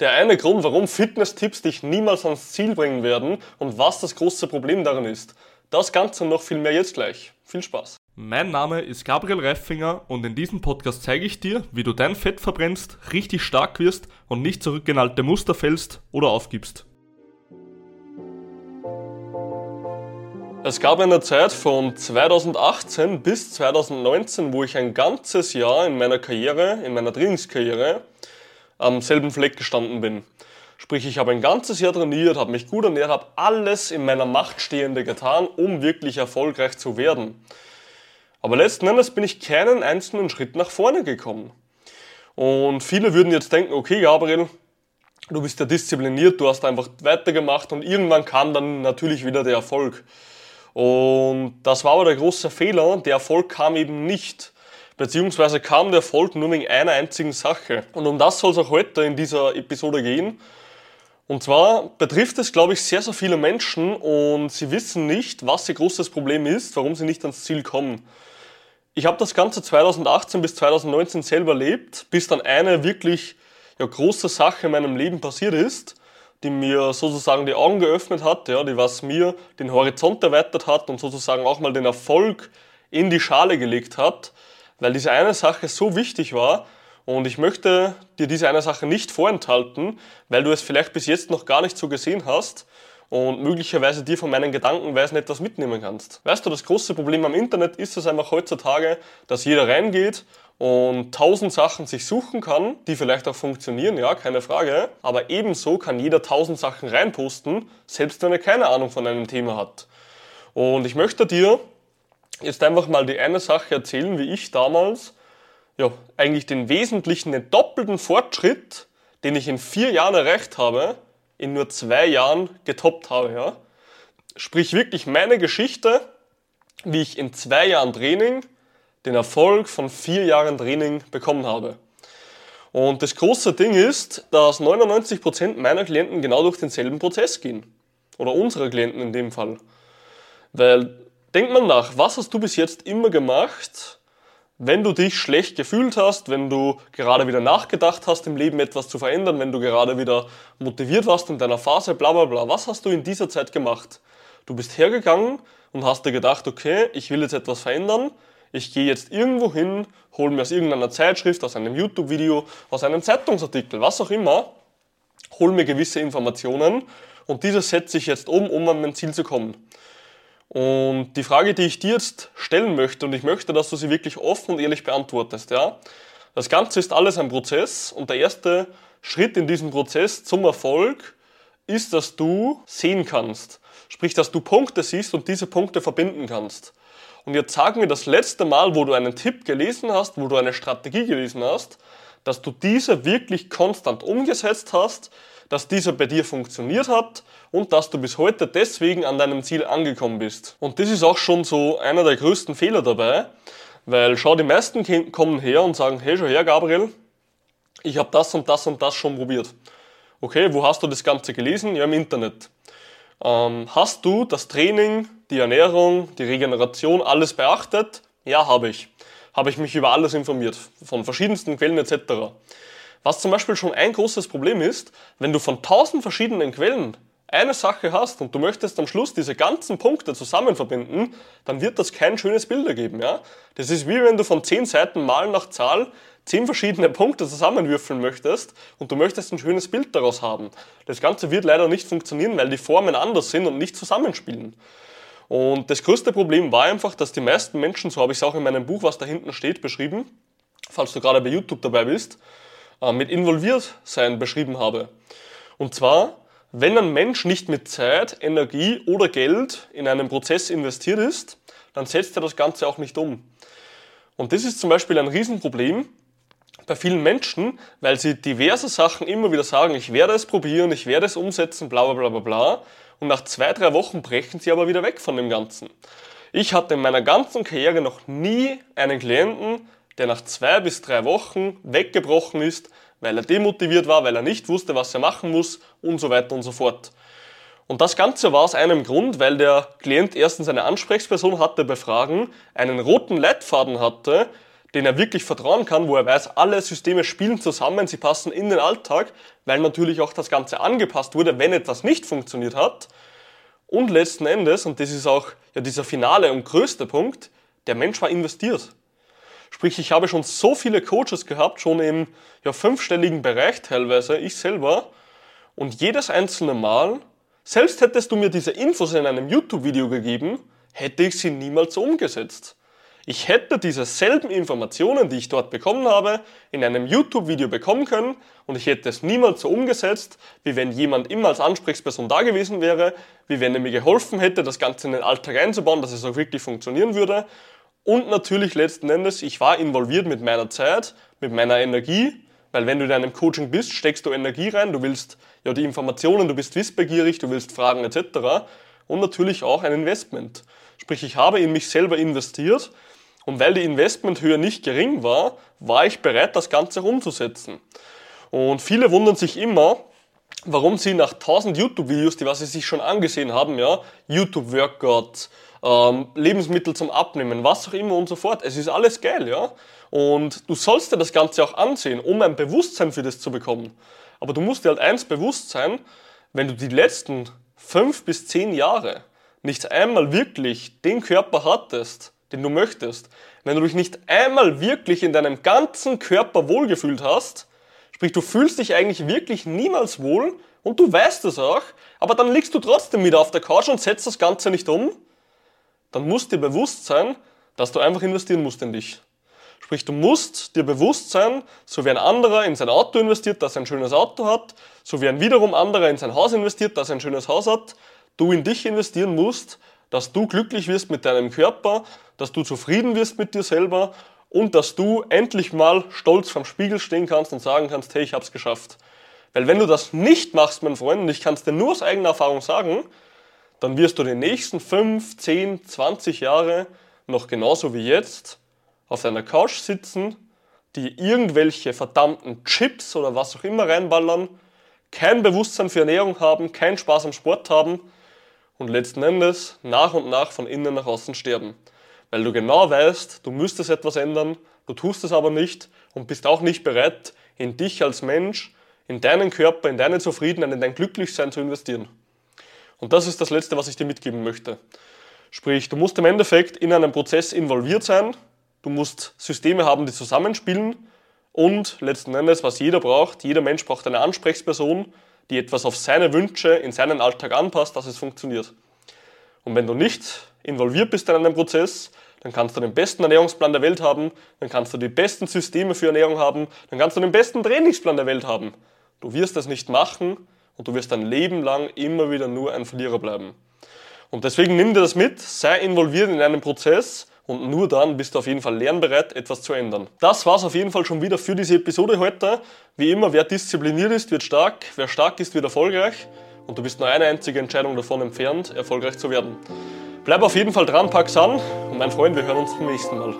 Der eine Grund, warum Fitness-Tipps dich niemals ans Ziel bringen werden und was das große Problem daran ist. Das Ganze und noch viel mehr jetzt gleich. Viel Spaß. Mein Name ist Gabriel Reifinger und in diesem Podcast zeige ich dir, wie du dein Fett verbrennst, richtig stark wirst und nicht zurück in alte Muster fällst oder aufgibst. Es gab eine Zeit von 2018 bis 2019, wo ich ein ganzes Jahr in meiner Karriere, in meiner Trainingskarriere, am selben Fleck gestanden bin. Sprich, ich habe ein ganzes Jahr trainiert, habe mich gut ernährt, habe alles in meiner Macht Stehende getan, um wirklich erfolgreich zu werden. Aber letzten Endes bin ich keinen einzelnen Schritt nach vorne gekommen. Und viele würden jetzt denken, okay, Gabriel, du bist ja diszipliniert, du hast einfach weitergemacht und irgendwann kam dann natürlich wieder der Erfolg. Und das war aber der große Fehler, der Erfolg kam eben nicht beziehungsweise kam der Erfolg nur wegen einer einzigen Sache. Und um das soll es auch heute in dieser Episode gehen. Und zwar betrifft es, glaube ich, sehr, sehr viele Menschen und sie wissen nicht, was ihr großes Problem ist, warum sie nicht ans Ziel kommen. Ich habe das Ganze 2018 bis 2019 selber erlebt, bis dann eine wirklich ja, große Sache in meinem Leben passiert ist, die mir sozusagen die Augen geöffnet hat, ja, die was mir den Horizont erweitert hat und sozusagen auch mal den Erfolg in die Schale gelegt hat weil diese eine Sache so wichtig war und ich möchte dir diese eine Sache nicht vorenthalten, weil du es vielleicht bis jetzt noch gar nicht so gesehen hast und möglicherweise dir von meinen Gedankenweisen etwas mitnehmen kannst. Weißt du, das große Problem am Internet ist es einfach heutzutage, dass jeder reingeht und tausend Sachen sich suchen kann, die vielleicht auch funktionieren, ja, keine Frage. Aber ebenso kann jeder tausend Sachen reinposten, selbst wenn er keine Ahnung von einem Thema hat. Und ich möchte dir jetzt einfach mal die eine Sache erzählen, wie ich damals ja, eigentlich den wesentlichen, den doppelten Fortschritt, den ich in vier Jahren erreicht habe, in nur zwei Jahren getoppt habe. Ja? Sprich wirklich meine Geschichte, wie ich in zwei Jahren Training den Erfolg von vier Jahren Training bekommen habe. Und das große Ding ist, dass 99% meiner Klienten genau durch denselben Prozess gehen. Oder unsere Klienten in dem Fall. Weil Denk mal nach, was hast du bis jetzt immer gemacht, wenn du dich schlecht gefühlt hast, wenn du gerade wieder nachgedacht hast, im Leben etwas zu verändern, wenn du gerade wieder motiviert warst in deiner Phase, bla bla bla. Was hast du in dieser Zeit gemacht? Du bist hergegangen und hast dir gedacht, okay, ich will jetzt etwas verändern, ich gehe jetzt irgendwo hin, hole mir aus irgendeiner Zeitschrift, aus einem YouTube-Video, aus einem Zeitungsartikel, was auch immer, hole mir gewisse Informationen und diese setze ich jetzt um, um an mein Ziel zu kommen. Und die Frage, die ich dir jetzt stellen möchte, und ich möchte, dass du sie wirklich offen und ehrlich beantwortest, ja. Das Ganze ist alles ein Prozess und der erste Schritt in diesem Prozess zum Erfolg ist, dass du sehen kannst. Sprich, dass du Punkte siehst und diese Punkte verbinden kannst. Und jetzt sag mir das letzte Mal, wo du einen Tipp gelesen hast, wo du eine Strategie gelesen hast, dass du diese wirklich konstant umgesetzt hast, dass dieser bei dir funktioniert hat und dass du bis heute deswegen an deinem Ziel angekommen bist. Und das ist auch schon so einer der größten Fehler dabei, weil schau, die meisten kommen her und sagen, hey, schau her, Gabriel, ich habe das und das und das schon probiert. Okay, wo hast du das Ganze gelesen? Ja, im Internet. Ähm, hast du das Training, die Ernährung, die Regeneration, alles beachtet? Ja, habe ich. Habe ich mich über alles informiert, von verschiedensten Quellen etc. Was zum Beispiel schon ein großes Problem ist, wenn du von tausend verschiedenen Quellen eine Sache hast und du möchtest am Schluss diese ganzen Punkte zusammen verbinden, dann wird das kein schönes Bild ergeben. Ja? Das ist wie wenn du von zehn Seiten mal nach Zahl zehn verschiedene Punkte zusammenwürfeln möchtest und du möchtest ein schönes Bild daraus haben. Das Ganze wird leider nicht funktionieren, weil die Formen anders sind und nicht zusammenspielen. Und das größte Problem war einfach, dass die meisten Menschen, so habe ich es auch in meinem Buch, was da hinten steht, beschrieben, falls du gerade bei YouTube dabei bist, äh, mit involviert sein beschrieben habe. Und zwar, wenn ein Mensch nicht mit Zeit, Energie oder Geld in einen Prozess investiert ist, dann setzt er das Ganze auch nicht um. Und das ist zum Beispiel ein Riesenproblem bei vielen Menschen, weil sie diverse Sachen immer wieder sagen, ich werde es probieren, ich werde es umsetzen, bla bla bla bla. Und nach zwei, drei Wochen brechen sie aber wieder weg von dem Ganzen. Ich hatte in meiner ganzen Karriere noch nie einen Klienten, der nach zwei bis drei Wochen weggebrochen ist, weil er demotiviert war, weil er nicht wusste, was er machen muss und so weiter und so fort. Und das Ganze war aus einem Grund, weil der Klient erstens eine Ansprechperson hatte bei Fragen, einen roten Leitfaden hatte, den er wirklich vertrauen kann, wo er weiß, alle Systeme spielen zusammen, sie passen in den Alltag, weil natürlich auch das Ganze angepasst wurde, wenn etwas nicht funktioniert hat. Und letzten Endes, und das ist auch ja dieser finale und größte Punkt, der Mensch war investiert. Sprich, ich habe schon so viele Coaches gehabt, schon im ja, fünfstelligen Bereich teilweise, ich selber. Und jedes einzelne Mal, selbst hättest du mir diese Infos in einem YouTube-Video gegeben, hätte ich sie niemals umgesetzt. Ich hätte diese selben Informationen, die ich dort bekommen habe, in einem YouTube-Video bekommen können und ich hätte es niemals so umgesetzt, wie wenn jemand immer als Ansprechperson da gewesen wäre, wie wenn er mir geholfen hätte, das Ganze in den Alltag einzubauen, dass es auch wirklich funktionieren würde. Und natürlich letzten Endes, ich war involviert mit meiner Zeit, mit meiner Energie, weil wenn du in einem Coaching bist, steckst du Energie rein, du willst ja die Informationen, du bist wissbegierig, du willst fragen etc. Und natürlich auch ein Investment. Sprich, ich habe in mich selber investiert und weil die Investmenthöhe nicht gering war, war ich bereit, das Ganze umzusetzen. Und viele wundern sich immer, warum sie nach 1000 YouTube-Videos, die was sie sich schon angesehen haben, ja, YouTube-Workout, ähm, Lebensmittel zum Abnehmen, was auch immer und so fort, es ist alles geil, ja. Und du sollst dir das Ganze auch ansehen, um ein Bewusstsein für das zu bekommen. Aber du musst dir halt eins bewusst sein, wenn du die letzten fünf bis zehn Jahre nicht einmal wirklich den Körper hattest, den du möchtest, wenn du dich nicht einmal wirklich in deinem ganzen Körper wohlgefühlt hast, sprich du fühlst dich eigentlich wirklich niemals wohl und du weißt es auch, aber dann liegst du trotzdem wieder auf der Couch und setzt das Ganze nicht um, dann musst dir bewusst sein, dass du einfach investieren musst in dich. Sprich, du musst dir bewusst sein, so wie ein anderer in sein Auto investiert, dass er ein schönes Auto hat, so wie ein wiederum anderer in sein Haus investiert, dass er ein schönes Haus hat, du in dich investieren musst, dass du glücklich wirst mit deinem Körper, dass du zufrieden wirst mit dir selber und dass du endlich mal stolz vom Spiegel stehen kannst und sagen kannst, hey, ich hab's geschafft. Weil wenn du das nicht machst, mein Freund, und ich kann es dir nur aus eigener Erfahrung sagen, dann wirst du die nächsten 5, 10, 20 Jahre noch genauso wie jetzt auf deiner Couch sitzen, die irgendwelche verdammten Chips oder was auch immer reinballern, kein Bewusstsein für Ernährung haben, keinen Spaß am Sport haben und letzten Endes nach und nach von innen nach außen sterben. Weil du genau weißt, du müsstest etwas ändern, du tust es aber nicht und bist auch nicht bereit, in dich als Mensch, in deinen Körper, in deine Zufriedenheit, in dein Glücklichsein zu investieren. Und das ist das Letzte, was ich dir mitgeben möchte. Sprich, du musst im Endeffekt in einem Prozess involviert sein, du musst Systeme haben, die zusammenspielen und letzten Endes, was jeder braucht, jeder Mensch braucht eine Ansprechperson, die etwas auf seine Wünsche in seinen Alltag anpasst, dass es funktioniert. Und wenn du nicht involviert bist in einem Prozess, dann kannst du den besten Ernährungsplan der Welt haben, dann kannst du die besten Systeme für Ernährung haben, dann kannst du den besten Trainingsplan der Welt haben. Du wirst es nicht machen und du wirst dein Leben lang immer wieder nur ein Verlierer bleiben. Und deswegen nimm dir das mit, sei involviert in einem Prozess und nur dann bist du auf jeden Fall lernbereit, etwas zu ändern. Das war's auf jeden Fall schon wieder für diese Episode heute. Wie immer, wer diszipliniert ist, wird stark, wer stark ist, wird erfolgreich und du bist nur eine einzige Entscheidung davon entfernt, erfolgreich zu werden. Bleib auf jeden Fall dran, pack's an und mein Freund, wir hören uns zum nächsten Mal.